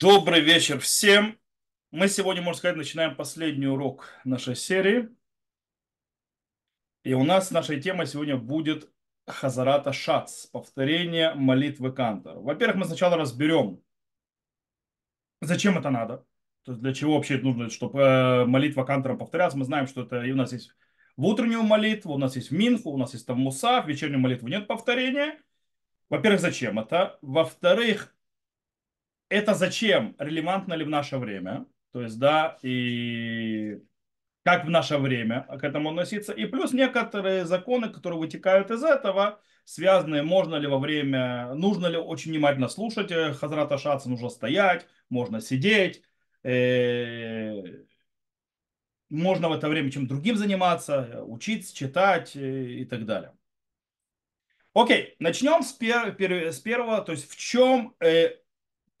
Добрый вечер всем. Мы сегодня, можно сказать, начинаем последний урок нашей серии. И у нас нашей темой сегодня будет Хазарата Шац, повторение молитвы Кантора. Во-первых, мы сначала разберем, зачем это надо. То есть для чего вообще это нужно, чтобы э, молитва Кантора повторялась. Мы знаем, что это и у нас есть в утреннюю молитву, у нас есть в Минху, у нас есть там Муса, в вечернюю молитву нет повторения. Во-первых, зачем это? Во-вторых, это зачем? Релевантно ли в наше время? То есть, да, и как в наше время к этому относиться. И плюс некоторые законы, которые вытекают из этого, связанные, можно ли во время, нужно ли очень внимательно слушать э, Хазрата Шаца, нужно стоять, можно сидеть, э, можно в это время чем другим заниматься, учиться, читать э, и так далее. Окей, начнем с, пер, с первого, то есть в чем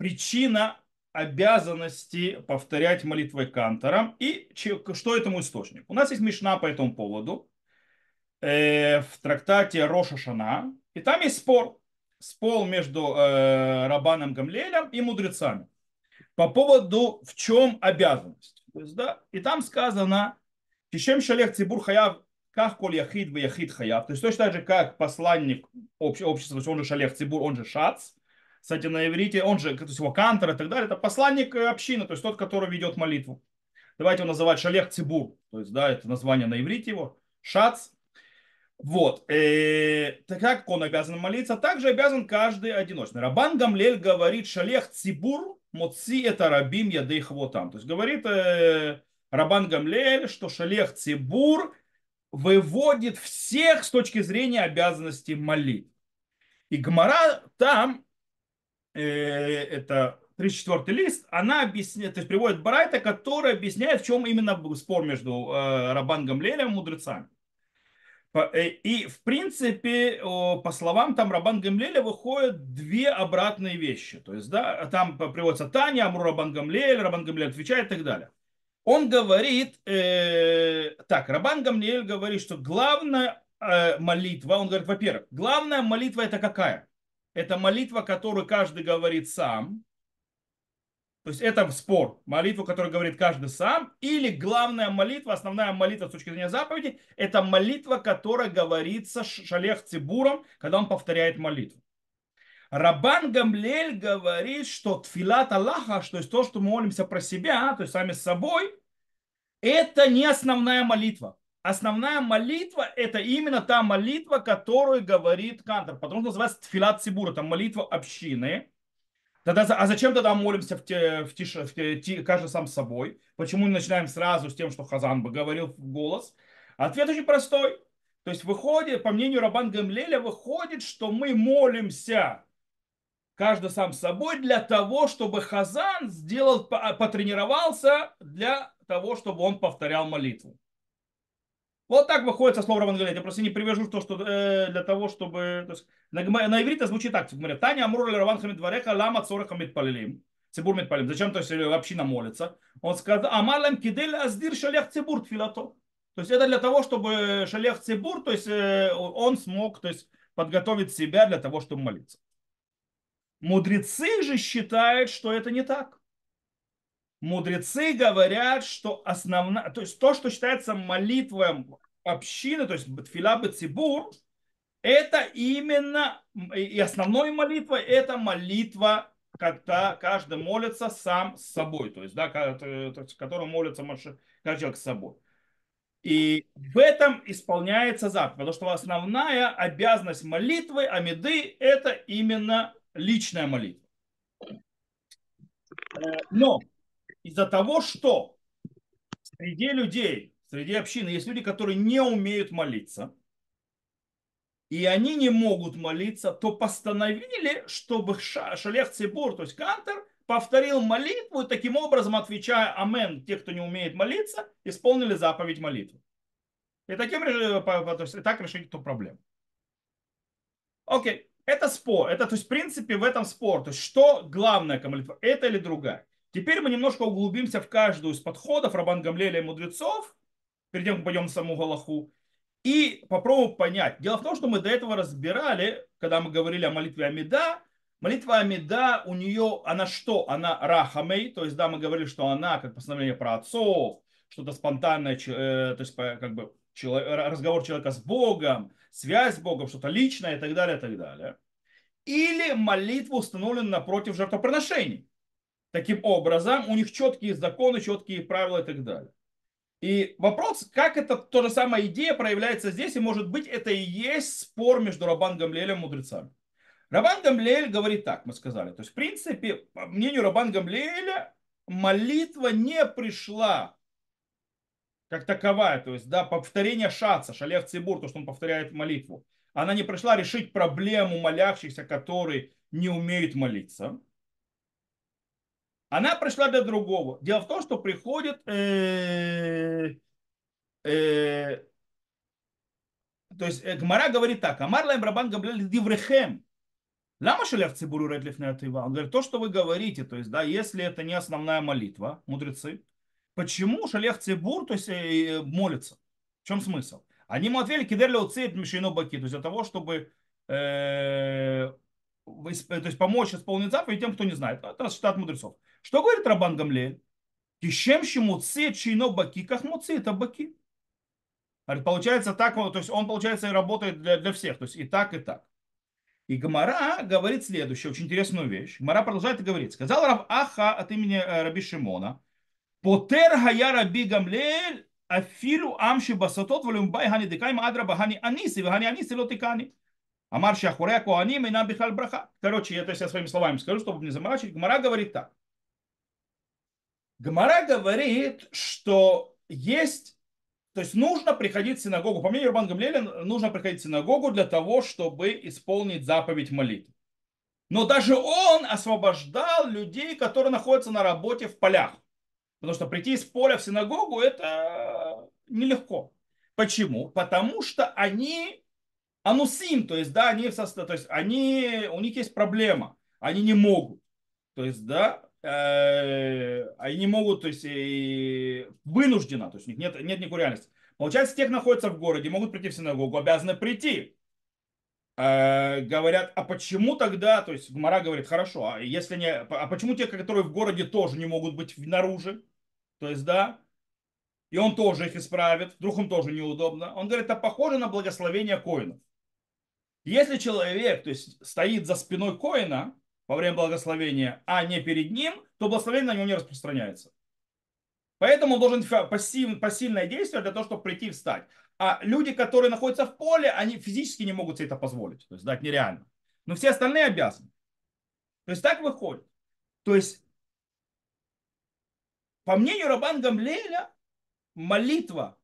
причина обязанности повторять молитвы Кантором и что этому источник. У нас есть Мишна по этому поводу э, в трактате Роша Шана, и там есть спор, спор между э, Рабаном Гамлелем и мудрецами по поводу в чем обязанность. То есть, да, и там сказано, Кишем Шалех Цибур Хаяв как коль яхид в яхид хаяв. То есть точно так же, как посланник общества, он же шалех цибур, он же шац, кстати, на иврите, он же, то есть его кантор и так далее, это посланник э, общины, то есть тот, который ведет молитву. Давайте его называть Шалех Цибур, то есть, да, это название на иврите его, Шац. Вот, э, так как он обязан молиться, также обязан каждый одиночный. Рабан Гамлель говорит, Шалех Цибур, Моци это рабим ядейх там. То есть говорит э, Рабан Гамлель, что Шалех Цибур выводит всех с точки зрения обязанности молить. И Гмара там это 34 лист, она объясняет, то есть приводит Барайта, который объясняет, в чем именно спор между э, Рабан Гамлелем и мудрецами. Э, и, в принципе, по словам там Рабан Гамлеля выходят две обратные вещи. То есть, да, там приводится Таня, Амру Рабан Гамлель, Рабан Гамлель отвечает и так далее. Он говорит, э, так, Рабан Гамлель говорит, что главная э, молитва, он говорит, во-первых, главная молитва это какая? Это молитва, которую каждый говорит сам. То есть это спор. Молитву, которую говорит каждый сам. Или главная молитва, основная молитва с точки зрения заповеди, это молитва, которая говорится шалех цибуром, когда он повторяет молитву. Рабан Гамлель говорит, что тфилат Аллаха, то есть то, что мы молимся про себя, то есть сами с собой, это не основная молитва основная молитва – это именно та молитва, которую говорит Кантор, потому что называется Тфилат Цибура, это молитва общины. Тогда, а зачем тогда молимся в, те, в, тише, в те, каждый сам собой? Почему не начинаем сразу с тем, что Хазан бы говорил в голос? Ответ очень простой. То есть выходит, по мнению Рабан Гамлеля, выходит, что мы молимся каждый сам собой для того, чтобы Хазан сделал, потренировался для того, чтобы он повторял молитву. Вот так выходит со слов Раван Я просто не привяжу то, что э, для того, чтобы... То есть, на, на иврите звучит так. Говорят, Таня Амрур Раван Хамид Вареха Лама Цораха Митпалилим. Цибур Митпалилим. Зачем то есть община молится? Он сказал, Амалам Кидель Аздир Шалях Цибур Тфилато. То есть это для того, чтобы Шалех Цибур, то есть э, он смог то есть, подготовить себя для того, чтобы молиться. Мудрецы же считают, что это не так. Мудрецы говорят, что основная, то есть то, что считается молитвой общины, то есть Тфила Бецибур, это именно, и основной молитва, это молитва, когда каждый молится сам с собой, то есть, да, который молится каждый человек с собой. И в этом исполняется заповедь, потому что основная обязанность молитвы, амиды, это именно личная молитва. Э, но из-за того, что среди людей, среди общины есть люди, которые не умеют молиться, и они не могут молиться, то постановили, чтобы Шалех Цибур, то есть Кантер, повторил молитву и таким образом, отвечая Амен, те, кто не умеет молиться, исполнили заповедь молитвы. И таким есть, и так решить эту проблему. Окей, это спор. Это, то есть, в принципе, в этом спор. То есть, что главное к молитве, это или другая. Теперь мы немножко углубимся в каждую из подходов Рабан Гамлеля и мудрецов, перед тем, как пойдем в саму Галаху, и попробуем понять. Дело в том, что мы до этого разбирали, когда мы говорили о молитве Амида, Молитва Амида, у нее, она что? Она рахамей, то есть, да, мы говорили, что она, как постановление про отцов, что-то спонтанное, э, то есть, как бы, разговор человека с Богом, связь с Богом, что-то личное и так далее, и так далее. Или молитва установлена напротив жертвоприношений. Таким образом, у них четкие законы, четкие правила и так далее. И вопрос, как это то же самая идея проявляется здесь, и может быть это и есть спор между Рабан Гамлелем и мудрецами. Рабан Гамлель говорит так, мы сказали. То есть, в принципе, по мнению Рабан Гамлеля, молитва не пришла как таковая, то есть, да, повторение шаца, шалех цибур, то, что он повторяет молитву. Она не пришла решить проблему молящихся, которые не умеют молиться. Она пришла для другого. Дело в том, что приходит э, э, то есть э, Гмара говорит так, Амар лайм рабан габлель диврехем. Лама шалях цибуру редлиф Он говорит, то, что вы говорите, то есть, да, если это не основная молитва, мудрецы, почему шалех цибур, то есть, э, молится? В чем смысл? Они ему ответили, кидерли уцит мишину баки, то есть для того, чтобы э, то есть помочь исполнить заповедь тем, кто не знает. Это считает мудрецов. Что говорит Рабан Гамлель? Кишем шимуци чино баки, как муци, это баки. Получается так, то есть он, получается, и работает для, для всех, то есть и так, и так. И Гамара говорит следующую, очень интересную вещь. Гамара продолжает и говорит. Сказал Рав Аха от имени э, Раби Шимона, Потер хая Раби Гамлель афилу амши басатот валюмбай хани декайм адраба хани аниси, хани аниси лотикани. Амар шахуре коаним и нам бихал браха. Короче, это я своими словами скажу, чтобы не заморачивать. Гмара говорит так. Гмара говорит, что есть, то есть нужно приходить в синагогу. По мнению Рубан Гамлеля, нужно приходить в синагогу для того, чтобы исполнить заповедь молитвы. Но даже он освобождал людей, которые находятся на работе в полях. Потому что прийти из поля в синагогу это нелегко. Почему? Потому что они анусим, то есть, да, они, в состав, то есть, они, у них есть проблема, они не могут. То есть, да, э, они не могут, то есть, и вынужденно, то есть, у них нет, нет никакой реальности. Получается, те, кто находятся в городе, могут прийти в синагогу, обязаны прийти. Э, говорят, а почему тогда, то есть, Гмара говорит, хорошо, а если не, а почему те, которые в городе тоже не могут быть снаружи? То есть, да, и он тоже их исправит, вдруг им тоже неудобно. Он говорит, это похоже на благословение коинов. Если человек то есть, стоит за спиной коина во время благословения, а не перед ним, то благословение на него не распространяется. Поэтому он должен пассив, пассивное действие для того, чтобы прийти и встать. А люди, которые находятся в поле, они физически не могут себе это позволить. То есть, да, нереально. Но все остальные обязаны. То есть так выходит. То есть, по мнению Рабан Гамлеля, молитва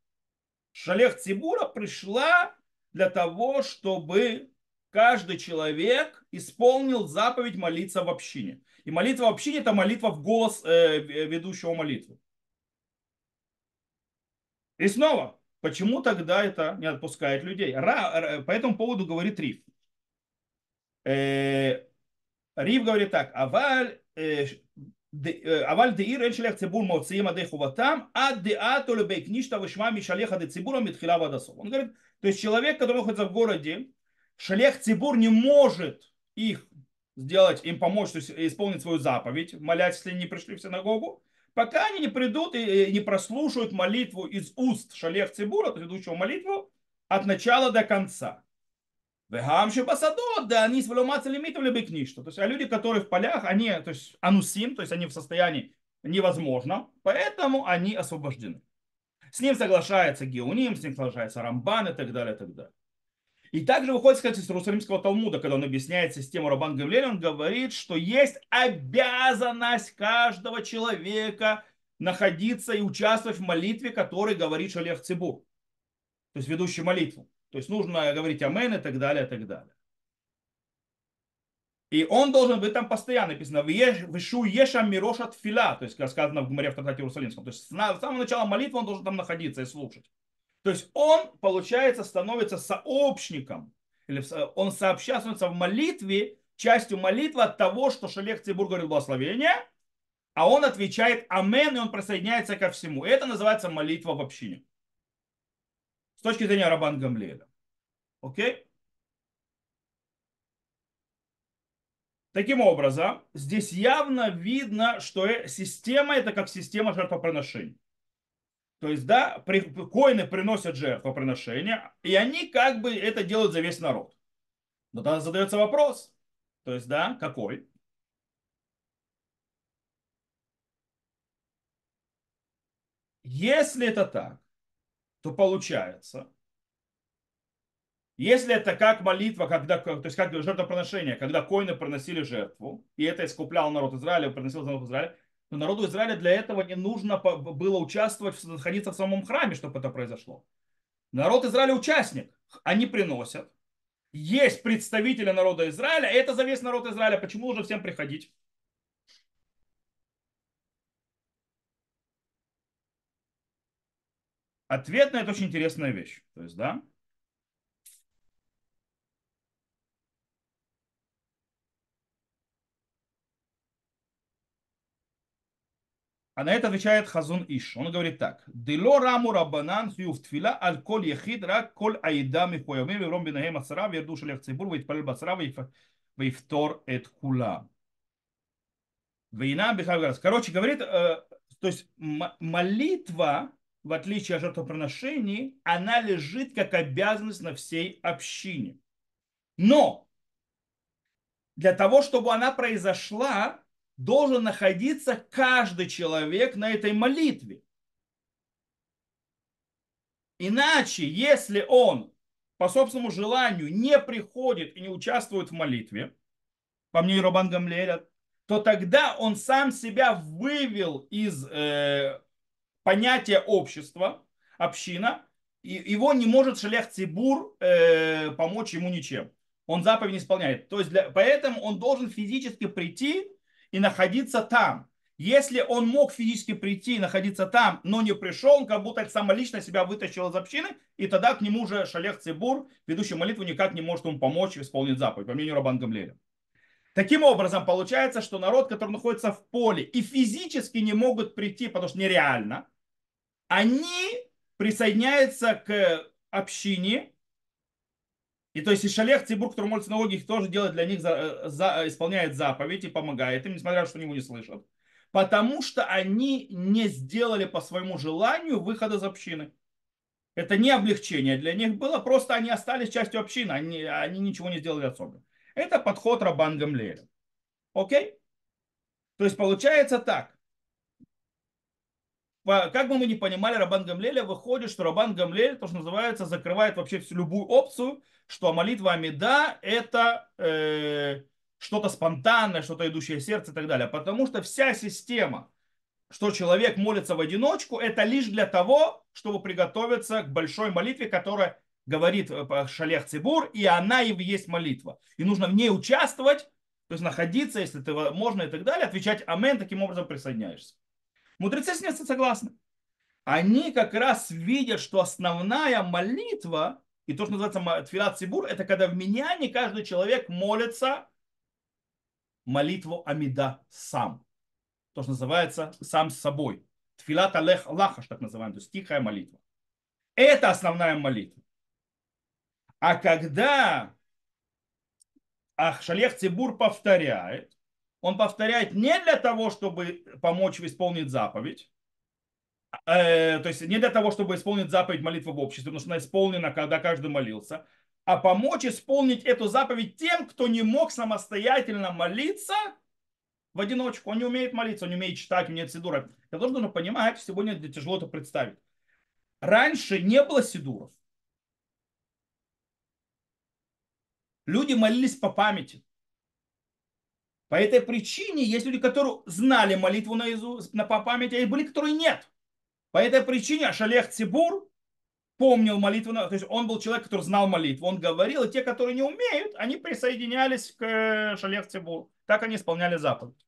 Шалех Цибура пришла для того, чтобы каждый человек исполнил заповедь молиться в общине. И молитва в общине – это молитва в голос э, ведущего молитвы. И снова, почему тогда это не отпускает людей? Ра, по этому поводу говорит Риф. Э, Риф говорит так. Аваль, э, де э, ир эншелех цибур мавциим адехуватам, ад де атолю бейкништа вышма мишалеха де цибура митхила вадасов. Он говорит, то есть человек, который находится в городе, шалех цибур не может их сделать, им помочь, то есть исполнить свою заповедь, молясь, если не пришли в синагогу, пока они не придут и не прослушают молитву из уст шалех цибура, ведущего молитву, от начала до конца. Вегамши басадот, да они сваломаться лимитов лебекништо. То есть, а люди, которые в полях, они, то есть, анусим, то есть, они в состоянии невозможно, поэтому они освобождены. С ним соглашается Геоним, с ним соглашается Рамбан и так далее, и так далее. И также выходит, кстати, из Иерусалимского Талмуда, когда он объясняет систему Рабан Гавлеля, он говорит, что есть обязанность каждого человека находиться и участвовать в молитве, который говорит Шалех Цибур, то есть ведущий молитву. То есть нужно говорить амен и так далее, и так далее. И он должен быть там постоянно написано «Вишу еша мироша тфила», то есть, как сказано в Гмаре в Татате Иерусалимском. То есть, с самого начала молитвы он должен там находиться и слушать. То есть, он, получается, становится сообщником, или он сообщается в молитве, частью молитвы от того, что Шалех Цибур говорит благословение, а он отвечает «Амен», и он присоединяется ко всему. И это называется молитва в общине с точки зрения Рабан Гамлеля. Окей? Таким образом, здесь явно видно, что э, система это как система жертвоприношений. То есть, да, при, коины приносят жертвоприношения, и они как бы это делают за весь народ. Но тогда задается вопрос, то есть, да, какой? Если это так, то получается, если это как молитва, когда, то есть как жертвоприношение, когда коины приносили жертву, и это искуплял народ Израиля, приносил народ Израиля, то народу Израиля для этого не нужно было участвовать, находиться в самом храме, чтобы это произошло. Народ Израиля участник. Они приносят. Есть представители народа Израиля, это за весь народ Израиля. Почему уже всем приходить? Ответ на это очень интересная вещь. То есть, да, А на это отвечает Хазун Иш. Он говорит так. Дело раму рабанан хьюв тфила аль кол яхид рак кол аида михуями виром бинахем ацара верду шалях цибур витпалил басара вифтор эт кула. Война бихавгарас. Короче, говорит, э, то есть молитва, в отличие от жертвоприношений, она лежит как обязанность на всей общине. Но для того, чтобы она произошла, должен находиться каждый человек на этой молитве. Иначе, если он по собственному желанию не приходит и не участвует в молитве, по мнению Робан Гамлеля, то тогда он сам себя вывел из э, понятия общества, община, и его не может шалях Цибур э, помочь ему ничем. Он заповедь не исполняет. То есть для, поэтому он должен физически прийти и находиться там. Если он мог физически прийти и находиться там, но не пришел, он как будто самолично себя вытащил из общины, и тогда к нему уже Шалех Цибур, ведущий молитву, никак не может ему помочь исполнить заповедь, по мнению Рабан Гамлеля. Таким образом, получается, что народ, который находится в поле и физически не могут прийти, потому что нереально, они присоединяются к общине, и то есть и Шалех Цибур, который молится на их тоже делает для них, за, за, исполняет заповедь и помогает им, несмотря на то, что они его не слышат. Потому что они не сделали по своему желанию выхода из общины. Это не облегчение для них было, просто они остались частью общины, они, они ничего не сделали особо. Это подход Рабан Гамлеля. Окей? То есть получается так как бы мы ни понимали Рабан Гамлеля, выходит, что Рабан Гамлель, то, что называется, закрывает вообще всю любую опцию, что молитва Амида это э, что-то спонтанное, что-то идущее сердце и так далее. Потому что вся система, что человек молится в одиночку, это лишь для того, чтобы приготовиться к большой молитве, которая говорит э, Шалех Цибур, и она и есть молитва. И нужно в ней участвовать, то есть находиться, если ты можно и так далее, отвечать Амен, таким образом присоединяешься. Мудрецы с ним согласны. Они как раз видят, что основная молитва, и то, что называется тфилат цибур, это когда в меняне каждый человек молится молитву Амида сам. То, что называется сам с собой. Тфилат алех лахаш, так называемый, то есть тихая молитва. Это основная молитва. А когда Ахшалех Цибур повторяет, он повторяет не для того, чтобы помочь исполнить заповедь, э, то есть не для того, чтобы исполнить заповедь молитвы в обществе, потому что она исполнена, когда каждый молился, а помочь исполнить эту заповедь тем, кто не мог самостоятельно молиться в одиночку. Он не умеет молиться, он не умеет читать, не умеет сидура. Я тоже нужно понимать, сегодня тяжело это представить. Раньше не было сидуров. Люди молились по памяти. По этой причине есть люди, которые знали молитву наизусть, на по памяти, а были, которые нет. По этой причине Шалех Цибур помнил молитву, то есть он был человек, который знал молитву, он говорил, и те, которые не умеют, они присоединялись к э, Шалех Цибур. Так они исполняли заповедь.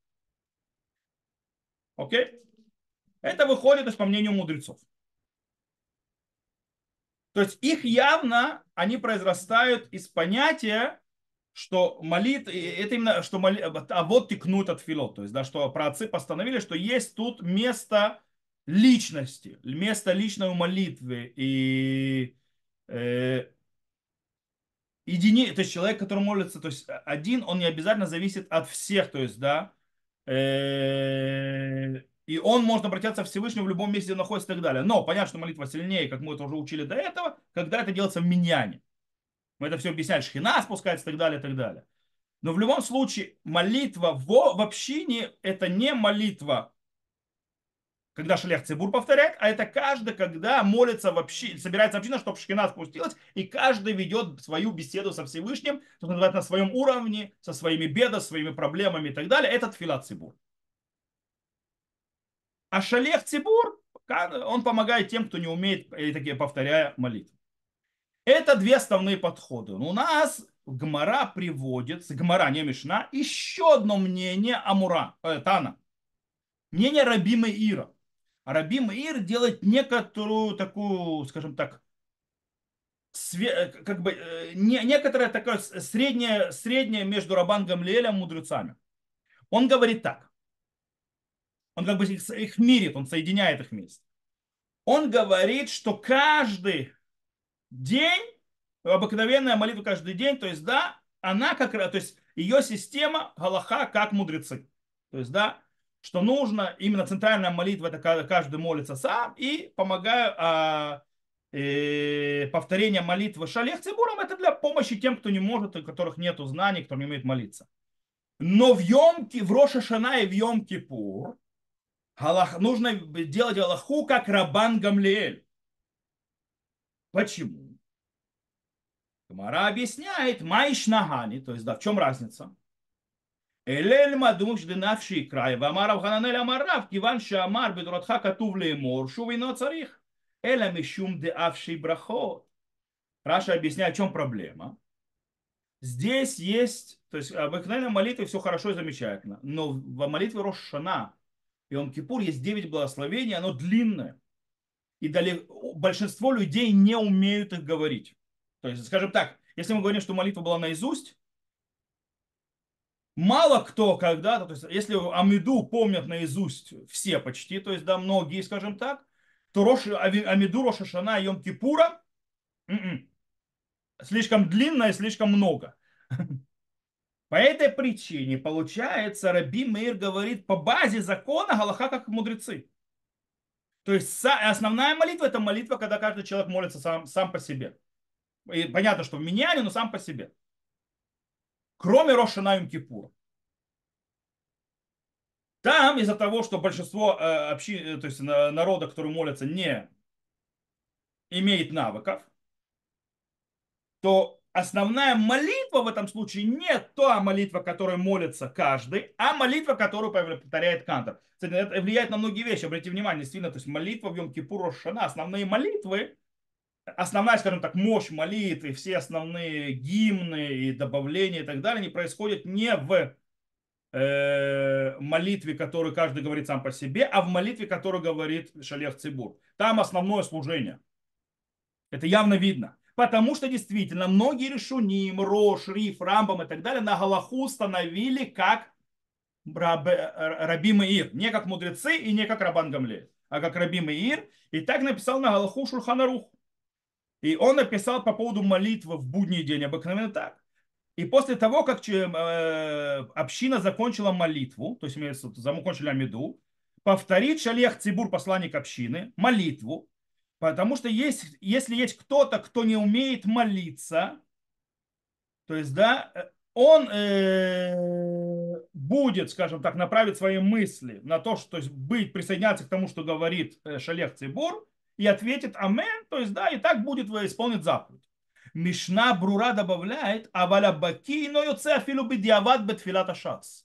Окей? Это выходит, то есть, по мнению мудрецов. То есть их явно, они произрастают из понятия, что молит, это именно, что моли, а вот текнут от филот, то есть, да, что праотцы постановили, что есть тут место личности, место личной молитвы и, э, едини, то есть человек, который молится, то есть один, он не обязательно зависит от всех, то есть, да, э, и он может обратиться к Всевышнему в любом месте, где находится и так далее. Но понятно, что молитва сильнее, как мы это уже учили до этого, когда это делается в миньяне. Мы это все объясняли, шхина спускается и так далее, и так далее. Но в любом случае молитва в, в общине это не молитва когда шалех цибур повторяет, а это каждый, когда молится вообще, собирается община, чтобы шкина спустилась, и каждый ведет свою беседу со Всевышним, что называется, на своем уровне, со своими бедами, своими проблемами и так далее. Это тфилат цибур. А шалех цибур, он помогает тем, кто не умеет, и такие повторяя молитвы. Это две основные подходы. У нас Гмара приводит, Гмара, не Мишна, еще одно мнение Амура, э, Тана. Мнение Рабима Ира. Раби Маир делает некоторую такую, скажем так, све- как бы э, не, некоторое такое среднее, среднее между Рабан Гамлиэлем и мудрецами. Он говорит так. Он как бы их, их мирит, он соединяет их вместе. Он говорит, что каждый день, обыкновенная молитва каждый день, то есть, да, она как раз, то есть, ее система Галаха как мудрецы. То есть, да, что нужно, именно центральная молитва, это каждый молится сам, и помогаю а, э, повторение молитвы шалех цибуром, это для помощи тем, кто не может, у которых нет знаний, кто не умеет молиться. Но в Йомке, в Роша Шана и в Йом Кипур Галах, нужно делать Аллаху как Рабан Гамлиэль. Почему? Гмара объясняет, Майш Нагани, то есть, да, в чем разница? אלה ילמדו שדנפשי יקראי, ואמר רב חננאל אמר רב, כיוון שאמר בתורתך כתוב לאמור, שוב אינו צריך, אלא משום דאפשי брахот. Раша объясняет, в чем проблема. Здесь есть, то есть обыкновенная молитва все хорошо и замечательно, но в молитве Рошана и Ом Кипур есть 9 благословений, оно длинное. И далеко, большинство людей не умеют их говорить. То есть, скажем так, если мы говорим, что молитва была наизусть, мало кто когда-то, то есть если Амиду помнят наизусть все почти, то есть да, многие, скажем так, то Рош, Амиду, Рошашана и Йом Кипура м-м, слишком длинно и слишком много. По этой причине, получается, Раби Мейр говорит по базе закона Галаха как мудрецы. То есть основная молитва это молитва, когда каждый человек молится сам, сам по себе. И понятно, что в меняне, но сам по себе кроме Рошана и Кипура. Там из-за того, что большинство э, общин, э, то есть народа, который молится, не имеет навыков, то основная молитва в этом случае не та молитва, которой молится каждый, а молитва, которую повторяет Кантор. Кстати, это влияет на многие вещи. Обратите внимание, действительно, то есть молитва в Йом Кипур Рошана, основные молитвы, основная, скажем так, мощь молитвы, все основные гимны и добавления и так далее, они происходят не в э, молитве, которую каждый говорит сам по себе, а в молитве, которую говорит Шалех Цибур. Там основное служение. Это явно видно. Потому что действительно многие решуним, Рош, Риф, Рамбам и так далее на Галаху установили как Раби Маир. Не как мудрецы и не как Рабан Гамле, а как Раби Маир. И так написал на Галаху Шурханарух. И он написал по поводу молитвы в будний день обыкновенно так. И после того, как э, община закончила молитву, то есть мы закончили Амиду, повторит шалех Цибур, посланник общины, молитву, потому что есть, если есть кто-то, кто не умеет молиться, то есть, да, он э, будет, скажем так, направить свои мысли на то, что то есть, быть, присоединяться к тому, что говорит э, Шалех Цибур, и ответит Амен, то есть да, и так будет исполнить заповедь. Мишна Брура добавляет, а валя баки, но йоце афилу бедиават бетфилата шац.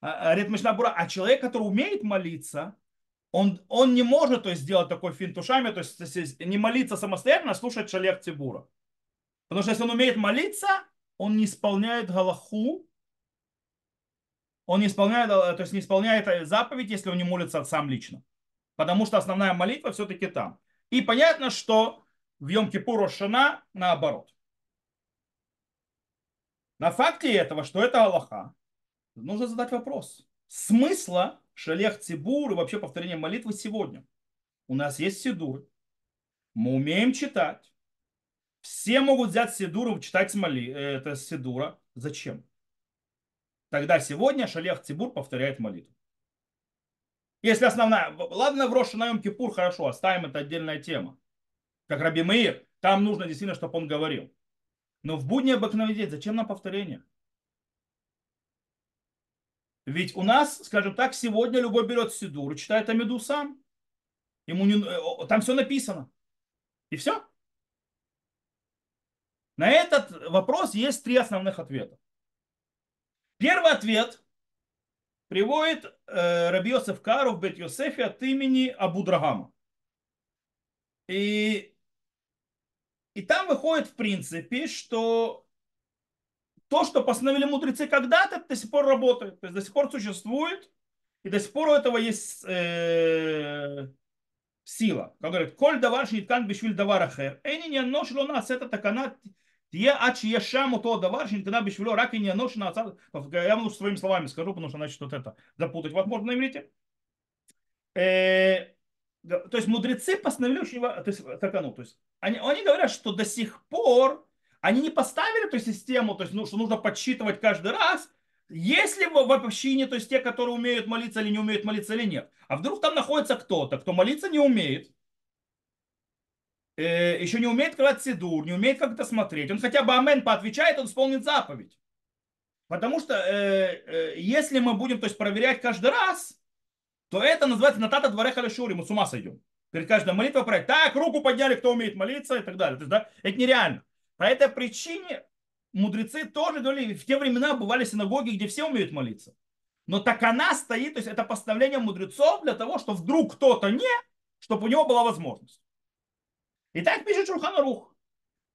Говорит Мишна Брура, а человек, который умеет молиться, он, он не может то есть, сделать такой финт ушами, то есть не молиться самостоятельно, а слушать шалех Цибура. Потому что если он умеет молиться, он не исполняет галаху, он не исполняет, то есть не исполняет заповедь, если он не молится сам лично потому что основная молитва все-таки там. И понятно, что в Йом-Кипур Шана наоборот. На факте этого, что это Аллаха, нужно задать вопрос. Смысла шалех цибур и вообще повторение молитвы сегодня. У нас есть сидур, мы умеем читать, Все могут взять Сидуру, читать смоли, э, это Сидура. Зачем? Тогда сегодня Шалех Цибур повторяет молитву. Если основная, ладно, в Роша на Кипур, хорошо, оставим, это отдельная тема. Как Раби Меир, там нужно действительно, чтобы он говорил. Но в будни обыкновенный зачем нам повторение? Ведь у нас, скажем так, сегодня любой берет Сидур, читает Амиду сам. Ему не, э, там все написано. И все. На этот вопрос есть три основных ответа. Первый ответ приводит э, Раби Йосеф Кару в Бет Йосефе от имени Абудрагама. И, и там выходит в принципе, что то, что постановили мудрецы когда-то, до сих пор работает. То есть до сих пор существует, и до сих пор у этого есть э, сила. Как говорит, коль давар шниткан бишвиль давар ахер. Эни не ношло нас это такана тие ачи ешаму то давар шниткана бишвило рак и не ношло Я лучше своими словами скажу, потому что значит вот это запутать возможно на иврите. Э, то есть мудрецы постановили очень то есть, такану. То есть они, они говорят, что до сих пор они не поставили эту систему, то есть, ну, что нужно подсчитывать каждый раз, если в, в общине, то есть те, которые умеют молиться или не умеют молиться или нет. А вдруг там находится кто-то, кто молиться не умеет, э, еще не умеет открывать сидур, не умеет как-то смотреть. Он хотя бы амен поотвечает, он исполнит заповедь. Потому что э, э, если мы будем то есть, проверять каждый раз, то это называется натата дворе халешури, мы с ума сойдем. Перед каждой молитвой проверять, так, руку подняли, кто умеет молиться и так далее. То есть, да, это нереально. По этой причине мудрецы тоже говорили, в те времена бывали синагоги, где все умеют молиться. Но так она стоит, то есть это постановление мудрецов для того, что вдруг кто-то не, чтобы у него была возможность. И так пишет Шурханарух.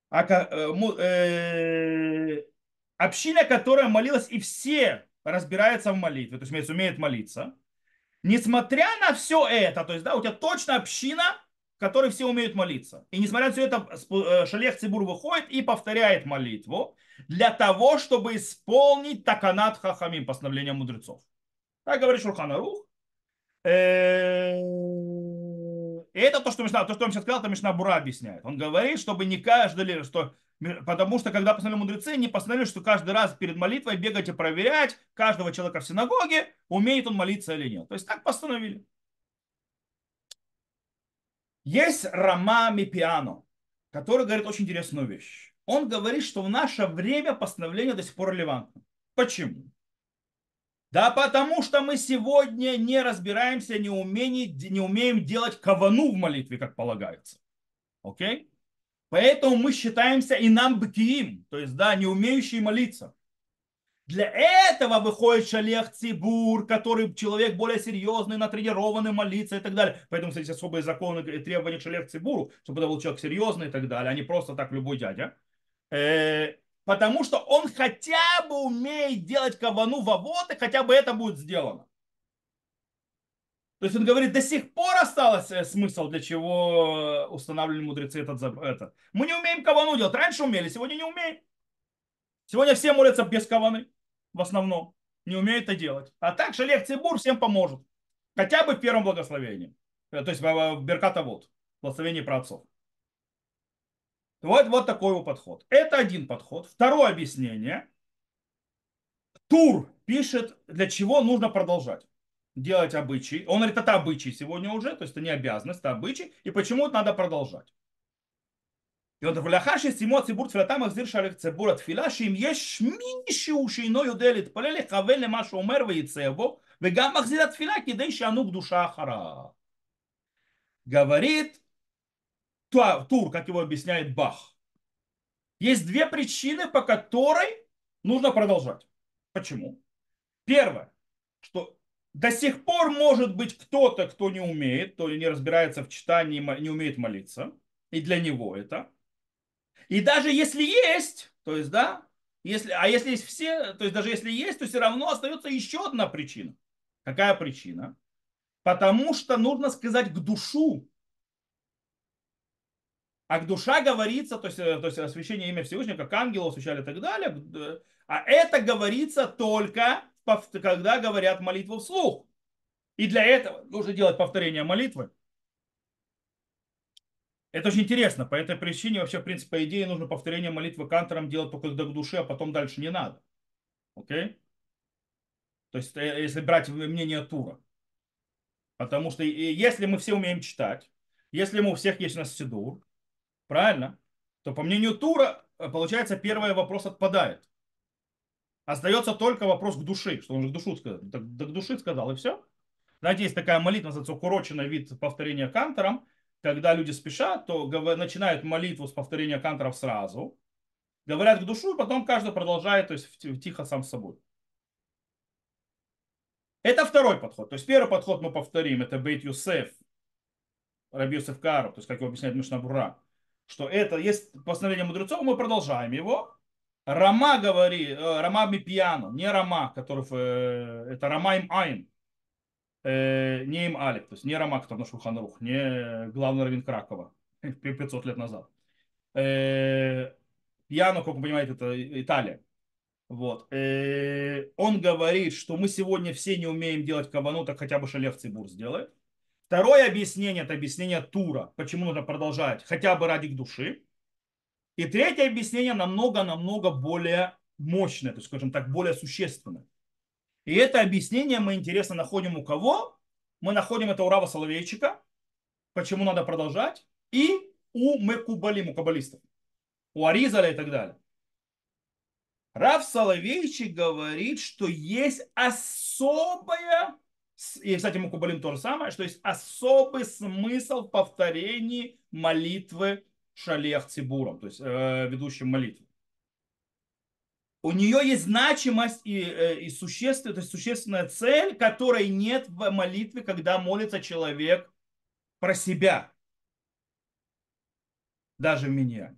А, э, э, община, которая молилась, и все разбираются в молитве, то есть умеют молиться, несмотря на все это, то есть да, у тебя точно община, в которой все умеют молиться. И несмотря на все это, э, Шалех Цибур выходит и повторяет молитву для того, чтобы исполнить таканат хахамим, постановление мудрецов. Так говорит Шурханарух. Э, это то, что Мишна, то, что он сейчас сказал, это Мишна Бура объясняет. Он говорит, чтобы не каждый, что, потому что когда постановили мудрецы, не постановили, что каждый раз перед молитвой бегать и проверять каждого человека в синагоге, умеет он молиться или нет. То есть так постановили. Есть Рама Мипиано, который говорит очень интересную вещь. Он говорит, что в наше время постановление до сих пор релевантно. Почему? Да потому что мы сегодня не разбираемся, не, умеем, не умеем делать кавану в молитве, как полагается. Окей? Поэтому мы считаемся и нам бытиим, то есть, да, не умеющие молиться. Для этого выходит шалех цибур, который человек более серьезный, натренированный, молиться и так далее. Поэтому, кстати, особые законы и требования к шалех цибуру, чтобы это был человек серьезный и так далее, а не просто так любой дядя. Э, потому что он хотя бы умеет делать кавану в авоты, хотя бы это будет сделано. То есть он говорит, до сих пор осталось э, смысл, для чего устанавливали мудрецы этот, этот. Мы не умеем кавану делать. Раньше умели, сегодня не умеем. Сегодня все молятся без каваны в основном не умеют это делать. А так Шалех Цибур всем поможет. Хотя бы в первом благословении. Э, то есть в Берката вот. Благословение про отцов. Вот, вот такой его подход. Это один подход. Второе объяснение. Тур пишет, для чего нужно продолжать делать обычаи. Он говорит, это обычаи сегодня уже, то есть это не обязанность, это обычаи. И почему это надо продолжать? И он такой, лахаши симо цибур тфилатам ахзир шалик цибур от филаши им еш миниши ушино юдели тпалели хавель умер шумер вейцебо вегам ахзир от фила кидей шанук душа ахара. Говорит, Тур, как его объясняет Бах. Есть две причины, по которой нужно продолжать. Почему? Первое, что до сих пор может быть кто-то, кто не умеет, кто не разбирается в читании, не умеет молиться. И для него это. И даже если есть, то есть, да, если, а если есть все, то есть даже если есть, то все равно остается еще одна причина. Какая причина? Потому что нужно сказать к душу. А к душа говорится, то есть, э, то есть освящение имя Всевышнего, как ангелов освящали и так далее. А это говорится только, когда говорят молитву вслух. И для этого нужно делать повторение молитвы. Это очень интересно. По этой причине вообще, в принципе, по идее, нужно повторение молитвы кантором делать только до души, а потом дальше не надо. Окей? То есть, э, если брать мнение Тура. Потому что если мы все умеем читать, если мы у всех есть на Сидур, правильно, то по мнению Тура, э, получается, первый вопрос отпадает. Остается только вопрос к душе, что он же к душу сказал. Так, к душе сказал, и все. Знаете, есть такая молитва, называется укороченный вид повторения кантором. Когда люди спешат, то начинают молитву с повторения канторов сразу, говорят к душу, и потом каждый продолжает, то есть тихо сам с собой. Это второй подход. То есть первый подход мы повторим, это Бейт Юсеф, Раби Юсеф Кару, то есть как его объясняет Мишнабура, что это есть постановление мудрецов, мы продолжаем его. Рама говорит, э, Рама Мипьяну, не Рама, который, э, это Рама им Айн, э, не им Алик, то есть не Рама, который на Шуханрух, не главный раввин Кракова 500 лет назад. Пьяно, как вы понимаете, это Италия. Вот. Он говорит, что мы сегодня все не умеем делать кавану, так хотя бы Шалев Цибур сделает. Второе объяснение, это объяснение Тура, почему нужно продолжать, хотя бы ради души. И третье объяснение намного-намного более мощное, то есть, скажем так, более существенное. И это объяснение мы, интересно, находим у кого? Мы находим это у Рава Соловейчика, почему надо продолжать, и у Мекубалим, у каббалистов, у Аризаля и так далее. Рав Соловейчик говорит, что есть особая, и, кстати, Мукубалим то же самое, что есть особый смысл в повторении молитвы шалех цибуром, то есть э, ведущим молитву. У нее есть значимость и, э, и существенная, то есть существенная цель, которой нет в молитве, когда молится человек про себя. Даже меня.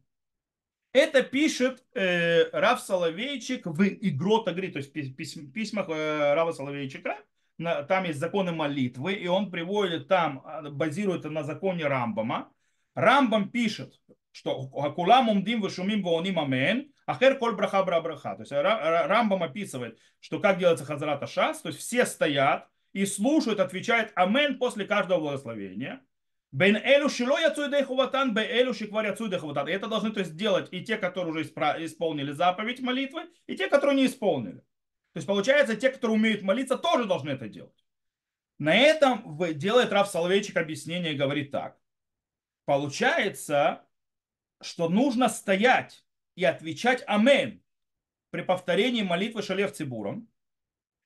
Это пишет э, Рав Соловейчик в Игрота говорит, то есть в письмах э, Рава Соловейчика. Там есть законы молитвы, и он приводит там, а, базирует на законе Рамбама. Рамбам пишет, что Акулам умдим вышумим вооним амен, ахер коль браха бра браха. То есть Рамбам описывает, что как делается хазрата шас, то есть все стоят и слушают, отвечают амен после каждого благословения. Бен элю шило яцуидей хуватан, бе элю шиквар яцуидей хуватан. Это должны то есть делать и те, которые уже исполнили заповедь молитвы, и те, которые не исполнили. То есть получается, те, которые умеют молиться, тоже должны это делать. На этом делает Рав Соловейчик объяснение и говорит так. Получается, что нужно стоять и отвечать «Амен» при повторении молитвы Шалев Цибуром.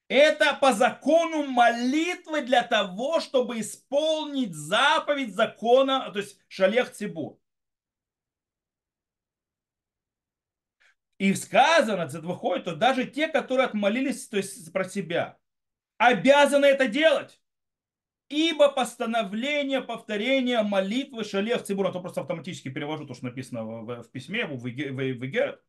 Это по закону молитвы для того, чтобы исполнить заповедь закона, то есть Шалех Цибур. И сказано, это выходит, то даже те, которые отмолились то есть про себя, обязаны это делать. Ибо постановление повторения молитвы шалех цибура, то просто автоматически перевожу то, что написано в, в письме, в, в, в Игерет,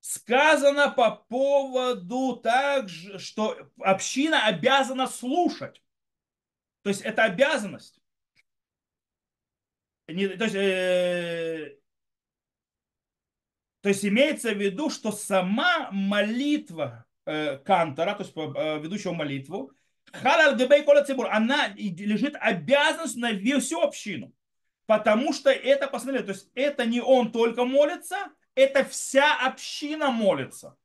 сказано по поводу также, что община обязана слушать. То есть это обязанность. Не, то, есть, э, то есть имеется в виду, что сама молитва э, кантора, то есть э, ведущего молитву, халал гебей кола цибур, она лежит обязанность на всю общину. Потому что это, посмотрите, то есть это не он только молится, это вся община молится.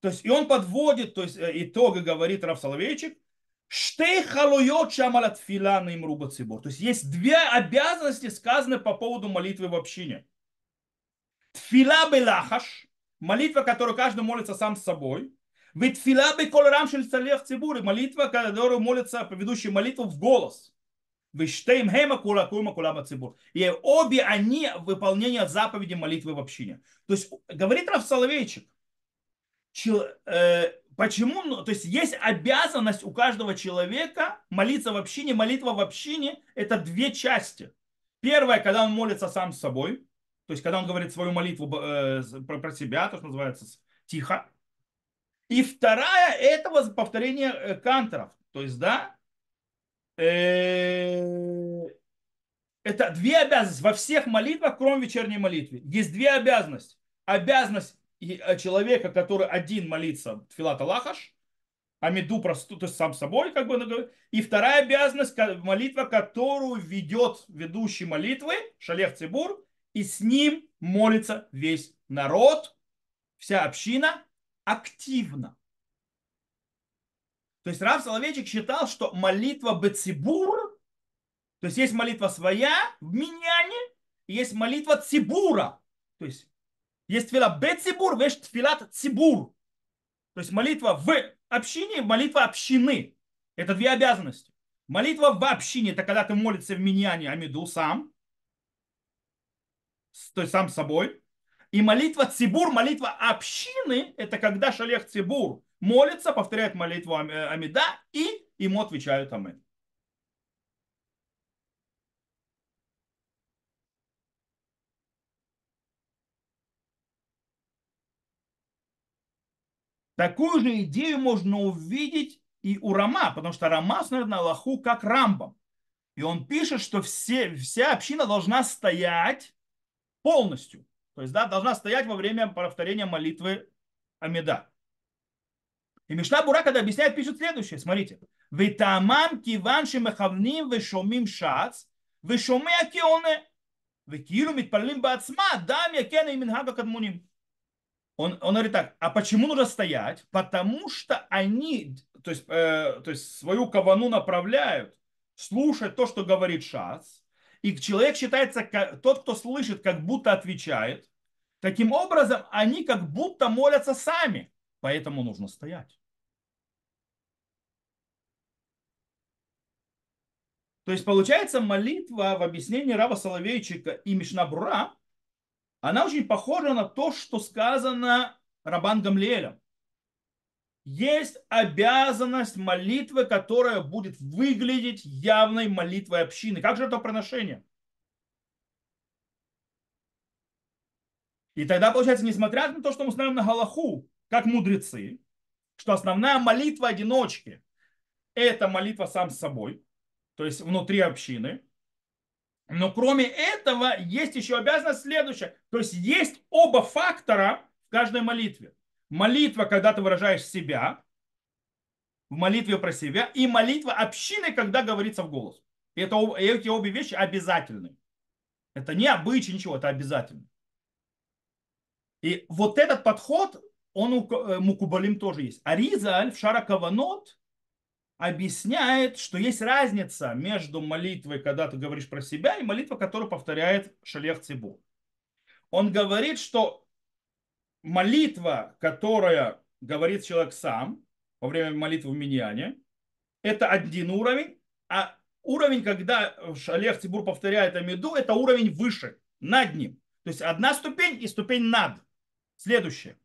То есть, и он подводит, то есть, э, итога говорит Рав Соловейчик, Штей халуйот шамалат фила на имруба цибор. То есть есть две обязанности, сказанные по поводу молитвы в общине. Тфила белахаш, молитва, которую каждый молится сам с собой. Ведь фила беколорам шель цалех цибур, молитва, которую молится ведущий молитву в голос. Виштейм хема кула кума кулама цибур. И обе они выполнение заповеди молитвы в общине. То есть говорит Рав Соловейчик, э, почему, то есть есть обязанность у каждого человека молиться в общине. Молитва в общине это две части. Первая, когда он молится сам с собой, то есть когда он говорит свою молитву э, про, про себя, то, что называется тихо. И вторая, это повторение э, канторов. То есть, да, Э, это две обязанности во всех молитвах, кроме вечерней молитвы. Есть две обязанности. Обязанность э, человека, который один молится, Филата Лахаш, Амиду простую, то есть сам собой, как бы, и вторая обязанность, молитва, которую ведет ведущий молитвы, Шалех Цибур, и с ним молится весь народ, вся община активно. То есть Рав Соловейчик считал, что молитва Бецибур, то есть есть молитва своя в миньяне, и есть молитва Цибура. То есть есть тфила Бецибур, есть тфилат Цибур. То есть молитва в общине, молитва общины. Это две обязанности. Молитва в общине, это когда ты молишься в миньяне Амиду сам, то есть сам собой. И молитва Цибур, молитва общины, это когда Шалех Цибур молится, повторяет молитву Амида, и ему отвечают Амин. Такую же идею можно увидеть и у Рама, потому что Рама смотрит на Аллаху как Рамбам. И он пишет, что все, вся община должна стоять полностью. То есть, да, должна стоять во время повторения молитвы Амида. И Мишна Бура, когда объясняет, пишет следующее. Смотрите. Витамам киванши мехавним вешомим шац, вешоме акионе, векилу митпалим бацма, дам якене и минхага кадмуним. Он, он говорит так, а почему нужно стоять? Потому что они, то есть, э, то есть свою кавану направляют слушать то, что говорит шац, и человек считается, тот, кто слышит, как будто отвечает. Таким образом, они как будто молятся сами, поэтому нужно стоять. То есть получается молитва в объяснении Раба Соловейчика и Мишнабура она очень похожа на то, что сказано Рабан Гамлиэлем. Есть обязанность молитвы, которая будет выглядеть явной молитвой общины. Как же это приношение? И тогда, получается, несмотря на то, что мы смотрим на Галаху, как мудрецы, что основная молитва одиночки – это молитва сам с собой, то есть внутри общины, но кроме этого есть еще обязанность следующая. То есть есть оба фактора в каждой молитве. Молитва, когда ты выражаешь себя, в молитве про себя, и молитва общины, когда говорится в голос. И это, эти обе вещи обязательны. Это не обычай, ничего, это обязательно. И вот этот подход, он у э, Мукубалим тоже есть. Аризаль в Шаракаванот объясняет, что есть разница между молитвой, когда ты говоришь про себя, и молитва, которую повторяет Шалех Цибу. Он говорит, что молитва, которая говорит человек сам во время молитвы в Миньяне, это один уровень, а уровень, когда Шалех Цибур повторяет Амиду, это уровень выше, над ним. То есть одна ступень и ступень над. Следующее.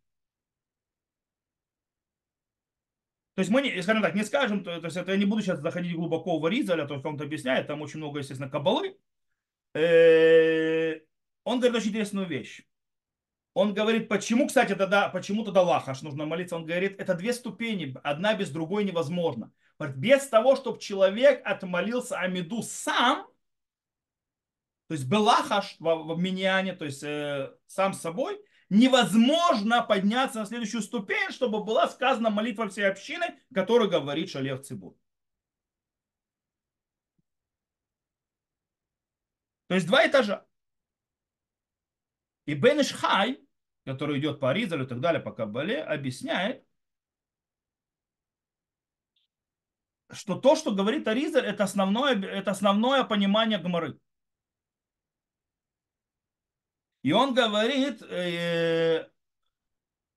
То есть мы, не, скажем так, не скажем, то, то есть это я не буду сейчас заходить глубоко в Аризаля, то есть он объясняет, там очень много, естественно, кабалы. Э, он говорит очень интересную вещь. Он говорит, почему, кстати, тогда, почему тогда лахаш нужно молиться? Он говорит, это две ступени, одна без другой невозможно. Без того, чтобы человек отмолился Амиду сам, то есть был лахаш в, в миньяне, то есть э, сам собой, невозможно подняться на следующую ступень, чтобы была сказана молитва всей общины, которую говорит Шалех Цибур. То есть два этажа. И Бен Ишхай, который идет по Аризалю и так далее, по Кабале, объясняет, что то, что говорит Аризаль, это основное, это основное понимание Гмары. И он говорит, э,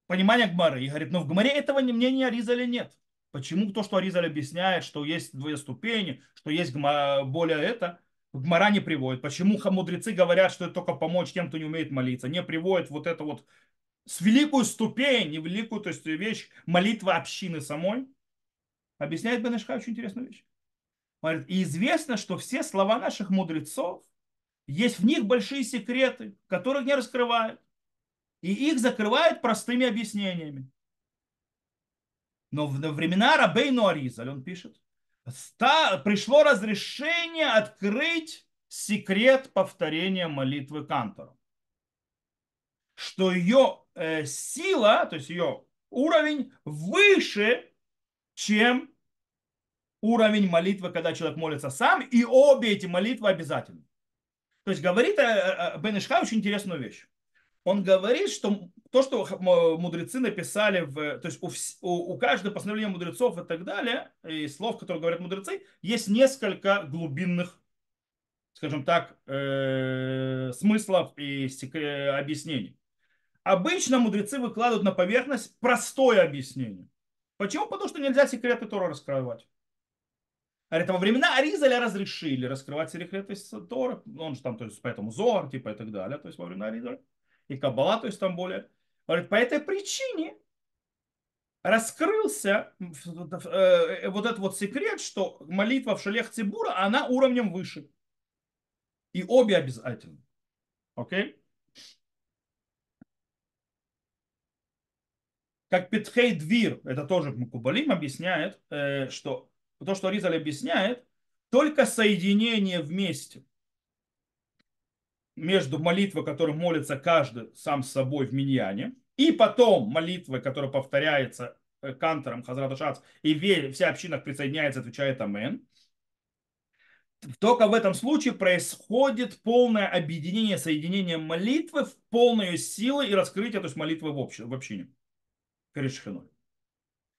понимание Гмары, и говорит, но в Гмаре этого мнения Аризаля нет. Почему то, что Аризаль объясняет, что есть две ступени, что есть более это, Гмара не приводит. Почему мудрецы говорят, что это только помочь тем, кто не умеет молиться, не приводит вот это вот с великую ступень, великую, то есть вещь, молитва общины самой. Объясняет Бенешха очень интересную вещь. Говорит, и известно, что все слова наших мудрецов, есть в них большие секреты, которых не раскрывают. И их закрывают простыми объяснениями. Но в времена Рабейну Аризаль, он пишет, пришло разрешение открыть секрет повторения молитвы Кантора. Что ее э, сила, то есть ее уровень выше, чем уровень молитвы, когда человек молится сам, и обе эти молитвы обязательны. То есть говорит э, э, Бен Ишхай очень интересную вещь. Он говорит, что то, что мудрецы написали, в, то есть у, у, у каждого постановления мудрецов и так далее, и слов, которые говорят мудрецы, есть несколько глубинных, скажем так, э, смыслов и объяснений. Обычно мудрецы выкладывают на поверхность простое объяснение. Почему? Потому что нельзя секреты Тора раскрывать. Говорит, во времена Аризаля разрешили раскрывать секреты Тора. Он же там, то есть, поэтому Зор, типа и так далее. То есть, во времена Аризаля. И Каббала, то есть, там более. По этой причине раскрылся э, вот этот вот секрет, что молитва в шалех Цибура, она уровнем выше. И обе обязательно. Окей? Как Петхей Двир, это тоже Мукубалим объясняет, э, что то, что Ризаль объясняет, только соединение вместе между молитвой, которой молится каждый сам с собой в миньяне, и потом молитвой, которая повторяется э, кантором Хазрат Шац, и вся община присоединяется, отвечает Амен. Только в этом случае происходит полное объединение, соединение молитвы в полную силу и раскрытие, то есть молитвы в, общ... в общине.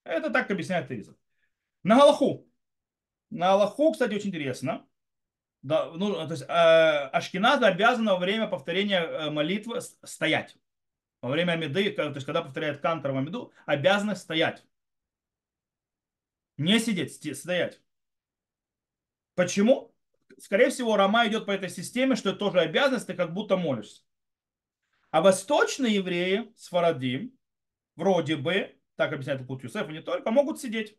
Это так объясняет Тереза. На Галаху. На Аллаху, кстати, очень интересно. Да, ну, то есть, э, Ашкиназа обязана во время повторения э, молитвы стоять. Во время Амиды, то есть, когда повторяет Кантор в Амиду, обязаны стоять. Не сидеть, стоять. Почему? Скорее всего, Рома идет по этой системе, что это тоже обязанность, ты как будто молишься. А восточные евреи, с Фарадим, вроде бы, так объясняет Кут Юсеф, и не только, могут сидеть.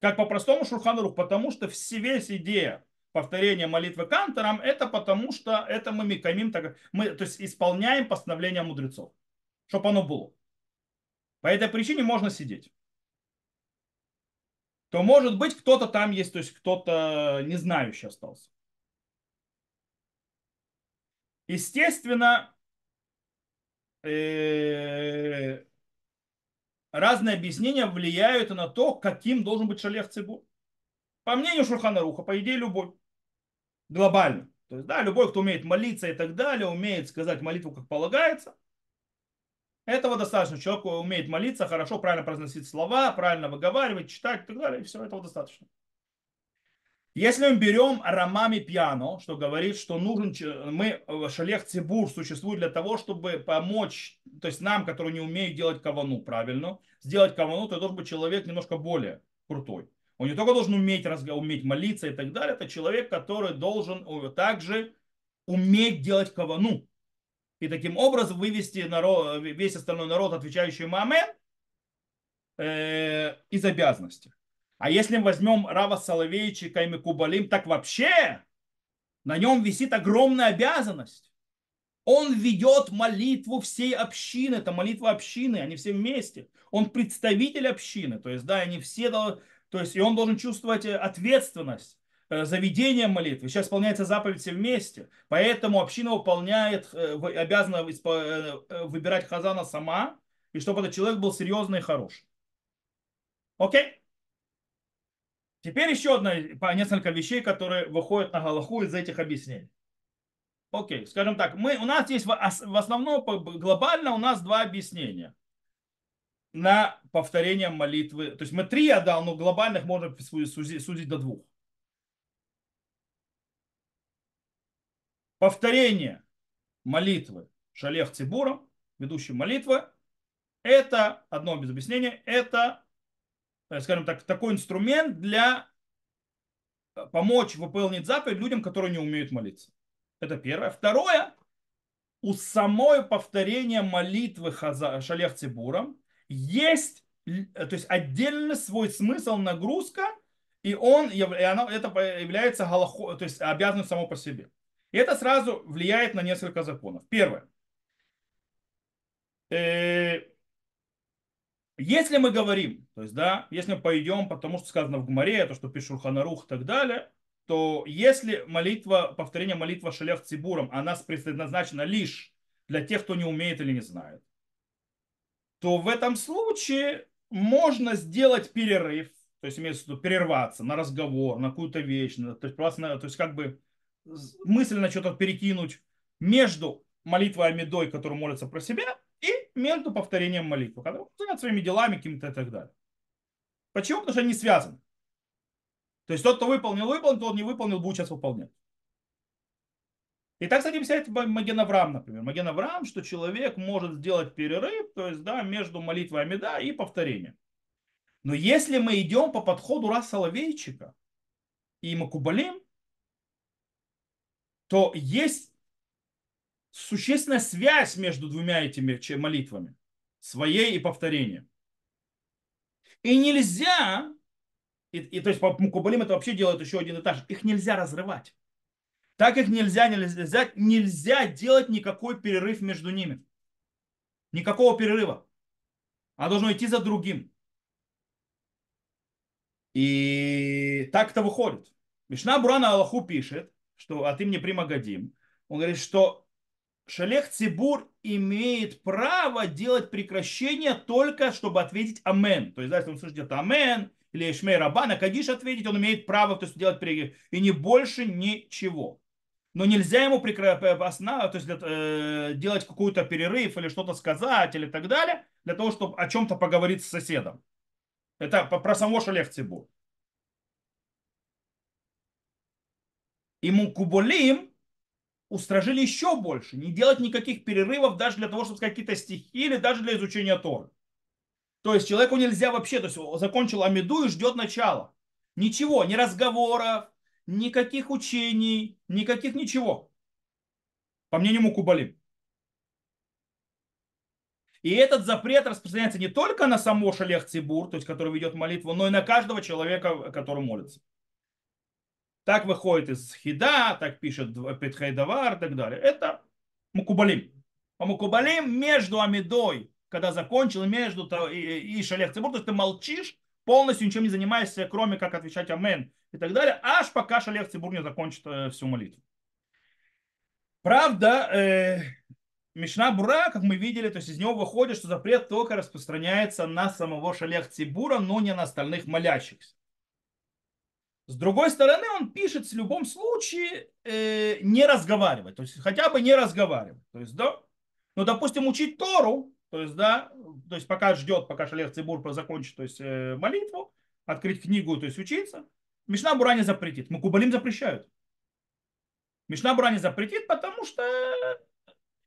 Как по простому Шурханарух, потому что все весь идея повторения молитвы кантором, это потому что это мы микамим, так, мы то есть исполняем постановление мудрецов, чтобы оно было. По этой причине можно сидеть. То может быть кто-то там есть, то есть кто-то не знающий остался. Естественно, э, разные объяснения влияют на то, каким должен быть шалех цибур. По мнению Шурхана Руха, по идее, любой. Глобально. То есть, да, любой, кто умеет молиться и так далее, умеет сказать молитву, как полагается. Этого достаточно. Человек умеет молиться, хорошо, правильно произносить слова, правильно выговаривать, читать и так далее. И все, этого достаточно. Если мы берем Рамами Пьяно, что говорит, что нужен мы, э, Шалех Цибур существует для того, чтобы помочь, то есть нам, которые не умеют делать кавану правильно, сделать кавану, то должен быть человек немножко более крутой. Он не только должен уметь, уметь молиться и так далее, это человек, который должен также уметь делать кавану. И таким образом вывести народ, весь остальной народ, отвечающий Маме, э, из обязанности. А если мы возьмем Рава Соловейча и Кубалим, так вообще на нем висит огромная обязанность. Он ведет молитву всей общины. Это молитва общины, они все вместе. Он представитель общины. То есть, да, они все, то есть, и он должен чувствовать э, ответственность э, за ведение молитвы. Сейчас исполняется заповедь все вместе. Поэтому община выполняет, э, обязана выбирать хазана сама, и чтобы этот человек был серьезный и хороший. Окей? Теперь еще одна, несколько вещей, которые выходят на Галаху из этих объяснений. Окей, скажем так, мы, у нас есть в основном глобально у нас два объяснения на повторение молитвы. То есть мы три отдал, но глобальных можно судить, судить до двух. Повторение молитвы Шалех Цибуром, ведущий молитвы, это одно без объяснения, это Э, скажем так, такой инструмент для э, помочь выполнить заповедь людям, которые не умеют молиться. Это первое. Второе, у самой повторения молитвы Шалех Цибура есть э, то есть отдельный свой смысл, нагрузка, и он, и оно, это является галахо, то есть обязанность само по себе. И это сразу влияет на несколько законов. Первое. Если мы говорим, то есть, да, если мы пойдем, потому что сказано в Гумаре, то, что пишет Шурханарух и так далее, то если молитва, повторение молитвы Шалех Цибуром, она предназначена лишь для тех, кто не умеет или не знает, то в этом случае можно сделать перерыв то есть имеется в виду прерваться на разговор, на какую-то вещь, то, есть, то есть как бы мысленно что-то перекинуть между молитвой Амидой, которую молится про себя, и между повторением молитвы, когда он занят своими делами какими-то и так далее. Почему? Потому что они связаны. То есть тот, кто выполнил, выполнил, тот не выполнил, будет сейчас выполнять. И так, кстати, взять Маген Авраам, например. Маген Авраам, что человек может сделать перерыв, то есть, да, между молитвой Амида и повторением. Но если мы идем по подходу Ра и Макубалим, то есть существенная связь между двумя этими молитвами, своей и повторением. И нельзя, и, и то есть Мукубалим это вообще делает еще один этаж, их нельзя разрывать. Так как нельзя, нельзя, нельзя делать никакой перерыв между ними. Никакого перерыва. А должно идти за другим. И так это выходит. Мишна Бурана Аллаху пишет, что от имени Прима Гадим, он говорит, что Шалех Цибур имеет право делать прекращение только, чтобы ответить Амен. То есть, если он слышит это Амен или Ишмей Рабана, Кадиш ответить, он имеет право то есть, делать прекращение. И не больше ничего но нельзя ему основа, то есть э, делать какой-то перерыв или что-то сказать или так далее, для того, чтобы о чем-то поговорить с соседом. Это про самого Шалех Цибур. Ему Куболим устражили еще больше. Не делать никаких перерывов даже для того, чтобы сказать какие-то стихи или даже для изучения Торы. То есть человеку нельзя вообще, то есть закончил Амиду и ждет начала. Ничего, ни разговоров, никаких учений, никаких ничего. По мнению Мукубалим. И этот запрет распространяется не только на само Шалех Цибур, то есть который ведет молитву, но и на каждого человека, который молится. Так выходит из Хида, так пишет Петхайдавар и так далее. Это Мукубалим. По Мукубалим между Амидой, когда закончил, между и, и Шалех Цибур, то есть ты молчишь, полностью ничем не занимаешься, кроме как отвечать Амен и так далее, аж пока Шалех Цибур не закончит э, всю молитву. Правда, э, Мишна Бура, как мы видели, то есть из него выходит, что запрет только распространяется на самого Шалех Цибура, но не на остальных молящихся. С другой стороны, он пишет в любом случае э, не разговаривать, то есть хотя бы не разговаривать. То есть, да, ну, допустим, учить Тору, то есть, да, то есть пока ждет, пока Шалех Цибур закончит то есть, э, молитву, открыть книгу, то есть учиться, Мишна Бура не запретит. Макубалим запрещают. Мишна Бура не запретит, потому что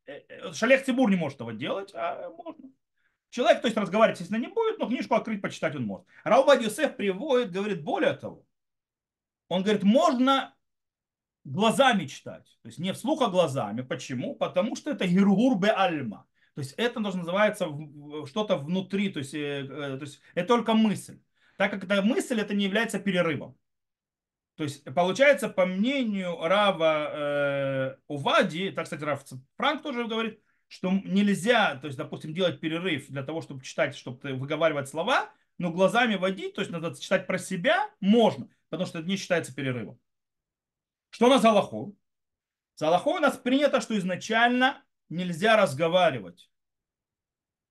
э, э, Шалех Цибур не может этого делать, а можно. Человек, то есть разговаривать, естественно, не будет, но книжку открыть, почитать он может. Раубад Юсеф приводит, говорит, более того, он говорит, можно глазами читать. То есть не вслух, а глазами. Почему? Потому что это гиргур бе альма. То есть это должно называться что-то внутри, то есть, э, э, то есть это только мысль. Так как эта мысль, это не является перерывом. То есть получается, по мнению Рава э, Увади, так, кстати, Рав Франк тоже говорит, что нельзя, то есть, допустим, делать перерыв для того, чтобы читать, чтобы выговаривать слова, но глазами водить, то есть надо читать про себя, можно, потому что это не считается перерывом. Что на Залаху? Залаху у нас принято, что изначально нельзя разговаривать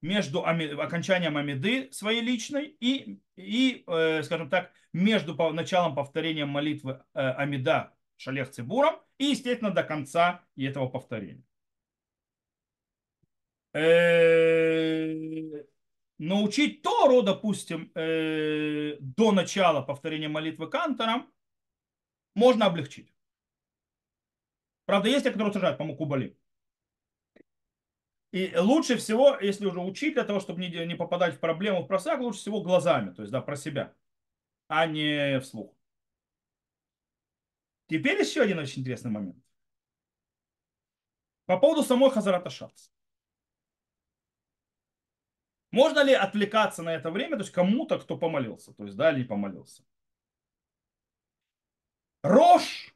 между окончанием Амиды своей личной и, и э, скажем так, между началом повторения молитвы э, Амида Шалех Цибуром и, естественно, до конца этого повторения. Э, научить Тору, допустим, до начала повторения молитвы Кантором можно облегчить. Правда, есть те, которые утверждают по Мукубали. И лучше всего, если уже учить для того, чтобы не, не попадать в проблему в просак, лучше всего глазами, то есть да, про себя, а не вслух. Теперь еще один очень интересный момент. По поводу самой Хазарата Шац. Можно ли отвлекаться на это время, то есть кому-то, кто помолился, то есть да, или помолился? Рожь,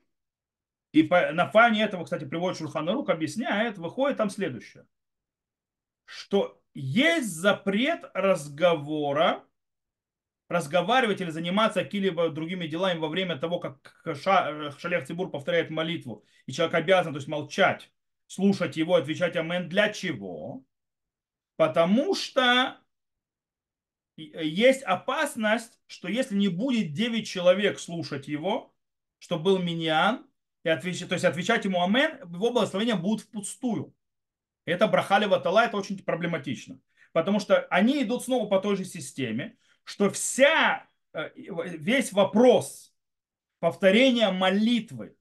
и по, на фоне этого, кстати, приводит Шульханарук, объясняет, выходит там следующее – что есть запрет разговора, разговаривать или заниматься какими-либо другими делами во время того, как Шалех Цибур повторяет молитву, и человек обязан, то есть молчать, слушать его, отвечать амен. Для чего? Потому что есть опасность, что если не будет 9 человек слушать его, что был миньян, и отвечать, то есть отвечать ему амен, его благословения будут впустую. Это брахали ватала, это очень проблематично. Потому что они идут снова по той же системе, что вся, э, весь вопрос повторения молитвы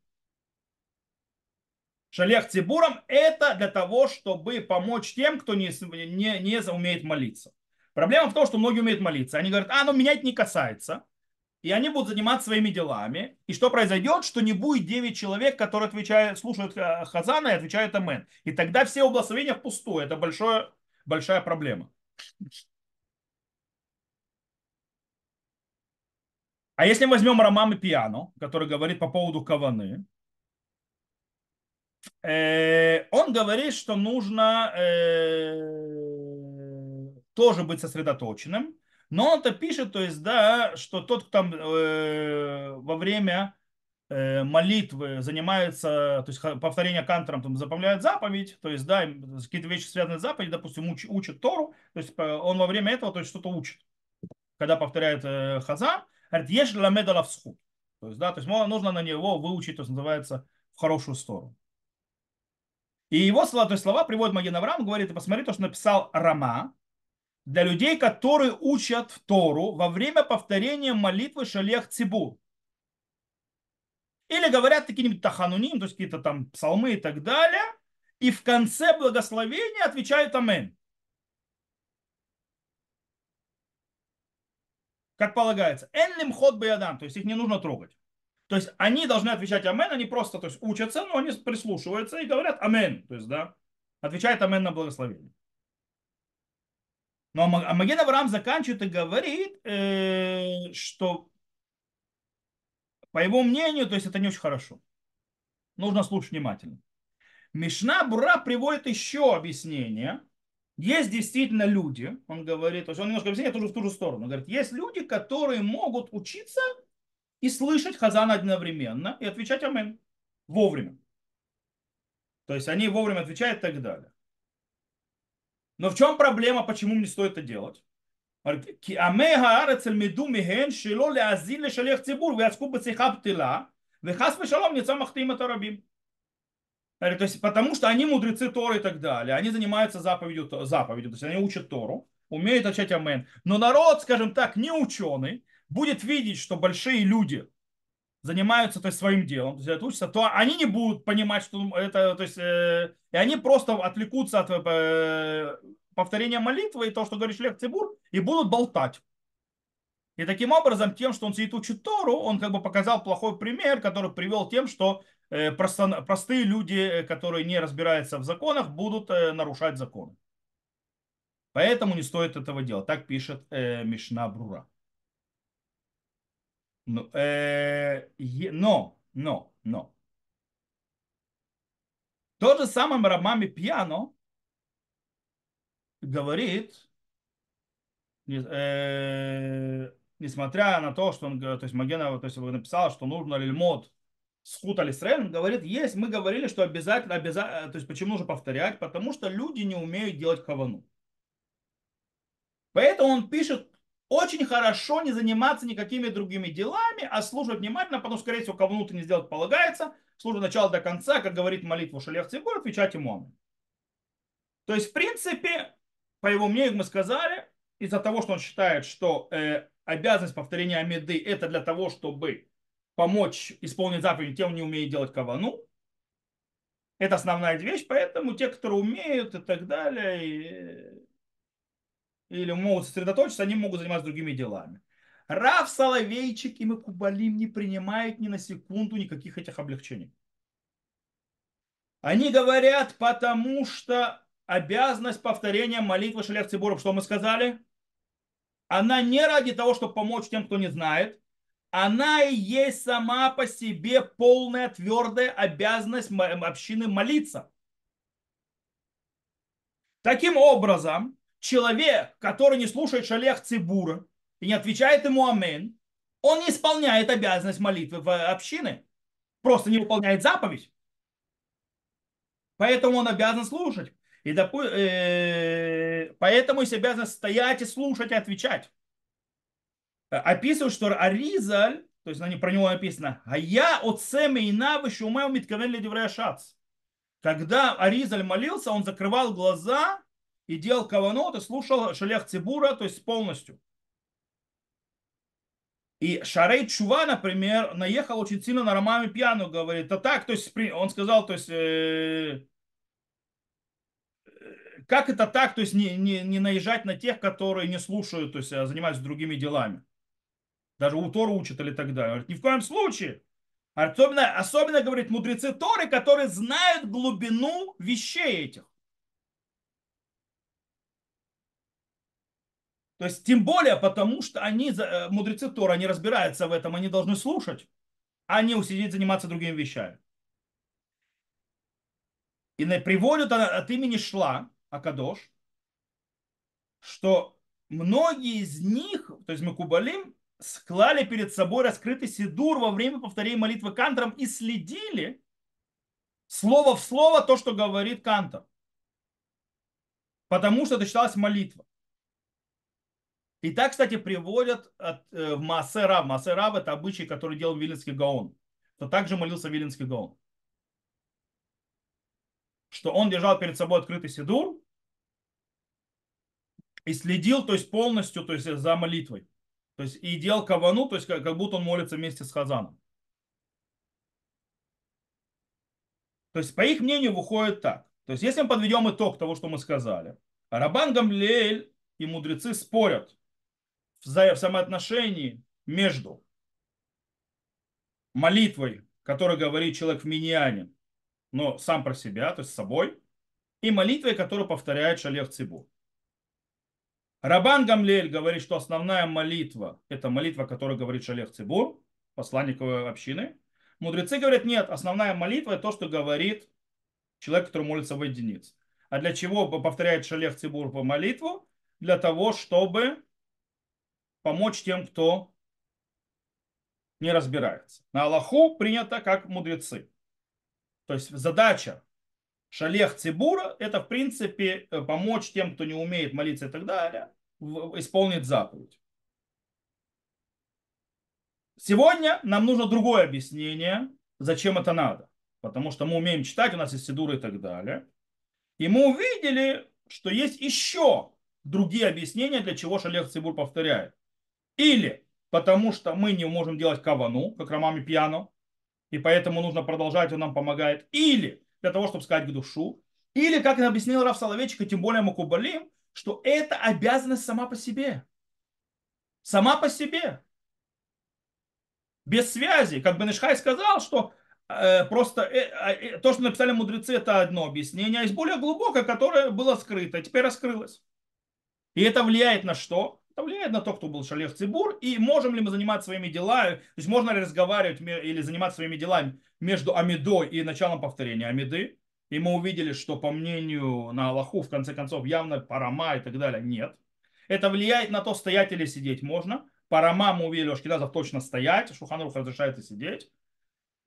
шалех цибуром это для того, чтобы помочь тем, кто не, не, не умеет молиться. Проблема в том, что многие умеют молиться. Они говорят, а, ну меня это не касается. И они будут заниматься своими делами. И что произойдет? Что не будет 9 человек, которые отвечают, слушают э, Хазана и отвечают Амен. И тогда все благословения впустую. Это большое, большая проблема. А если мы возьмем Ромам и Пиано, который говорит по поводу Каваны, он говорит, что нужно э, тоже быть сосредоточенным, но он-то пишет, то есть, да, что тот, кто там э, во время э, молитвы занимается, то есть повторение кантором там заполняет заповедь, то есть, да, какие-то вещи связанные с заповедью, допустим, уч, учит Тору, то есть он во время этого то есть, что-то учит. Когда повторяет э, Хазан, говорит, ешь ламеда всхуд. То есть, да, то есть нужно на него выучить, то есть называется, в хорошую сторону. И его слова, то есть слова приводит Маген Авраам, говорит, посмотри то, что написал Рама, для людей, которые учат Тору во время повторения молитвы Шалех Цибур. Или говорят какие-нибудь тахануним, то есть какие-то там псалмы и так далее, и в конце благословения отвечают Амен. Как полагается. Энлим ход баядан, то есть их не нужно трогать. То есть они должны отвечать Амен, они просто то есть, учатся, но они прислушиваются и говорят Амен. То есть, да, отвечает Амен на благословение. Но Маген Авраам заканчивает и говорит, э, что по его мнению, то есть это не очень хорошо. Нужно слушать внимательно. Мишна Бура приводит еще объяснение. Есть действительно люди, он говорит, то есть он немножко объясняет тоже в ту же сторону. Он говорит, есть люди, которые могут учиться и слышать Хазана одновременно и отвечать Амен вовремя. То есть они вовремя отвечают и так далее. Но в чем проблема, почему мне стоит это делать? כי עמי הארץ ילמדו מהן שלא להאזין לשליח ציבור ויעסקו בשיחה בטלה וחס ושלום נצא מחטיאים את הרבים. То есть, потому что они мудрецы Торы и так далее, они занимаются заповедью, заповедью, то есть они учат Тору, умеют отвечать Амен. Но народ, скажем так, не ученый, будет видеть, что большие люди занимаются то есть, своим делом, то есть учатся, то они не будут понимать, что это, то есть, э, и они просто отвлекутся от э, повторения молитвы и то, что говорит Шлех Цибур, и будут болтать. И таким образом, тем, что он сидит учит Тору, он как бы показал плохой пример, который привел тем, что э, просто, простые люди, э, которые не разбираются в законах, будут э, нарушать законы. Поэтому не стоит этого делать. Так пишет э, Мишна Брура. Но, э, но, но, но. То же самое Рамами Пьяно говорит, э, несмотря на то, что он, то есть Магена то есть, написал, что нужно лильмод схут алисрен, говорит, есть, мы говорили, что обязательно, обязательно, то есть почему нужно повторять, потому что люди не умеют делать кавану. Поэтому он пишет очень хорошо не заниматься никакими другими делами, а служить внимательно, потому что, скорее всего, кому ты не сделать полагается, служить начала до конца, как говорит молитву Шалех Цибур, отвечать ему Амин. То есть, в принципе, по его мнению, мы сказали, из-за того, что он считает, что э, обязанность повторения Амиды это для того, чтобы помочь исполнить заповедь тем, не умеет делать кавану. Это основная вещь, поэтому те, которые умеют и так далее, или могут сосредоточиться, они могут заниматься другими делами. Рав Соловейчик и Макубалим не принимают ни на секунду никаких этих облегчений. Они говорят, потому что обязанность повторения молитвы Шалех Цибуров, что мы сказали, она не ради того, чтобы помочь тем, кто не знает, она и есть сама по себе полная твердая обязанность общины молиться. Таким образом, человек, который не слушает шалех цибура и не отвечает ему амен, он не исполняет обязанность молитвы в общины, просто не выполняет заповедь. Поэтому он обязан слушать. И допу... э... поэтому есть обязан стоять и слушать и отвечать. описывают, что Аризаль, то есть про него написано, а я от семя и навы шумеу миткавен ледеврея шац. Когда Аризаль молился, он закрывал глаза и делал каванот и слушал шалех цибура, то есть полностью. И Шарей Чува, например, наехал очень сильно на Ромами Пьяну, говорит, а так, то есть он сказал, то есть, э, как это так, то есть не, не, не наезжать на тех, которые не слушают, то есть а занимаются другими делами. Даже у Тору учат или так далее. Говорит, ни в коем случае. Особенно, особенно, говорит, мудрецы Торы, которые знают глубину вещей этих. То есть, тем более, потому что они, э, мудрецы Тора, они разбираются в этом, они должны слушать, а не усидеть заниматься другими вещами. И приводят от имени Шла, Акадош, что многие из них, то есть Макубалим, склали перед собой раскрытый сидур во время повторения молитвы Кантором и следили слово в слово то, что говорит Кантор. Потому что это считалась молитва. И так, кстати, приводят от, э, в Маасерав. Маасерав это обычай, который делал Виленский Гаон. То также молился Виленский Гаон. Что он держал перед собой открытый сидур и следил, то есть полностью, то есть за молитвой. То есть и делал кавану, то есть как, как будто он молится вместе с Хазаном. То есть по их мнению выходит так. То есть если мы подведем итог того, что мы сказали, Рабан Гамлеэль и мудрецы спорят, в самоотношении между молитвой, которую говорит человек в миньяне, но сам про себя, то есть с собой, и молитвой, которую повторяет Шалех Цибур. Рабан Гамлель говорит, что основная молитва – это молитва, которую говорит Шалех Цибур, посланник общины. Мудрецы говорят, нет, основная молитва – это то, что говорит человек, который молится в единиц. А для чего повторяет Шалех Цибур по молитву? Для того, чтобы помочь тем, кто не разбирается. На Аллаху принято как мудрецы. То есть задача шалех цибура – это, в принципе, э, помочь тем, кто не умеет молиться и так далее, исполнить заповедь. Сегодня нам нужно другое объяснение, зачем это надо. Потому что мы умеем читать, у нас есть сидуры и так далее. И мы увидели, что есть еще другие объяснения, для чего шалех цибур повторяет. Или потому что мы не можем делать кавану, как Ромами Пьяно, и поэтому нужно продолжать, он нам помогает. Или для того, чтобы сказать к душу. Или, как объяснил Раф Соловейчик, и тем более Макубалим, что это обязанность сама по себе. Сама по себе. Без связи. Как Бенешхай сказал, что э, просто э, э, то, что написали мудрецы, это одно объяснение, а есть более глубокое, которое было скрыто, а теперь раскрылось. И это влияет на что? Это влияет на то, кто был шалех цибур, и можем ли мы заниматься своими делами, то есть можно ли разговаривать или заниматься своими делами между Амидой и началом повторения Амиды. И мы увидели, что по мнению на Аллаху, в конце концов, явно парама и так далее, нет. Это влияет на то, стоять или сидеть можно. Парама мы увидели, Ашкиназов точно стоять, Шуханрух разрешает и сидеть.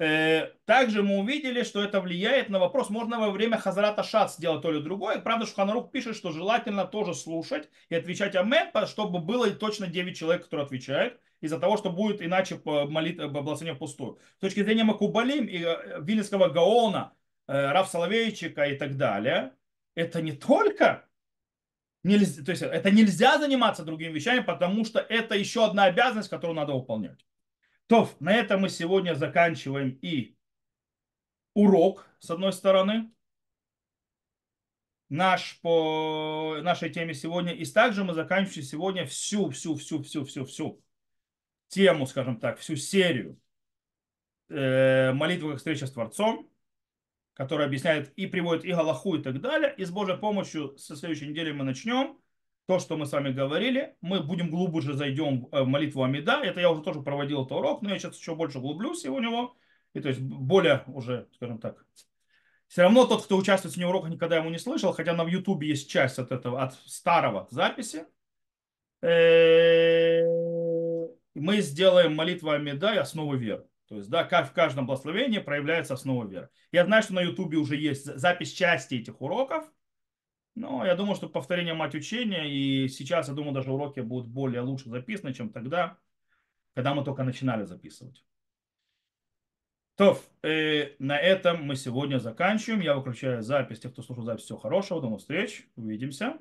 Э, также мы увидели, что это влияет на вопрос, можно во время Хазарата Шат сделать то или другое. Правда, Шуханарух пишет, что желательно тоже слушать и отвечать Амен, чтобы было точно 9 человек, которые отвечают, из-за того, что будет иначе молитва благословение пустую. С точки зрения Макубалим и э, Вильнинского Гаона, э, Раф Соловейчика и так далее, это не только нельзя, то есть это нельзя заниматься другими вещами, потому что это еще одна обязанность, которую надо выполнять. То, на этом мы сегодня заканчиваем и урок, с одной стороны, наш по нашей теме сегодня. И также мы заканчиваем сегодня всю, всю, всю, всю, всю, всю тему, скажем так, всю серию э, молитвы как встреча с Творцом, которая объясняет и приводит и Галаху и так далее. И с Божьей помощью со следующей недели мы начнем то, что мы с вами говорили. Мы будем глубже зайдем в молитву Амида. Это я уже тоже проводил этот урок, но я сейчас еще больше углублюсь его него. И то есть более уже, скажем так, все равно тот, кто участвует в него уроках, никогда ему не слышал, хотя на Ютубе есть часть от этого, от старого записи. Э, мы сделаем молитву Амида и основу веры. То есть, да, как в каждом благословении проявляется основа веры. Я знаю, что на Ютубе уже есть запись части этих уроков, но я думаю, что повторение мать учения, и сейчас, я думаю, даже уроки будут более лучше записаны, чем тогда. когда мы только начинали записывать. То, э, на этом мы сегодня заканчиваем. Я выключаю запись. Тех, кто слушал запись, всего хорошего. До новых встреч. Увидимся.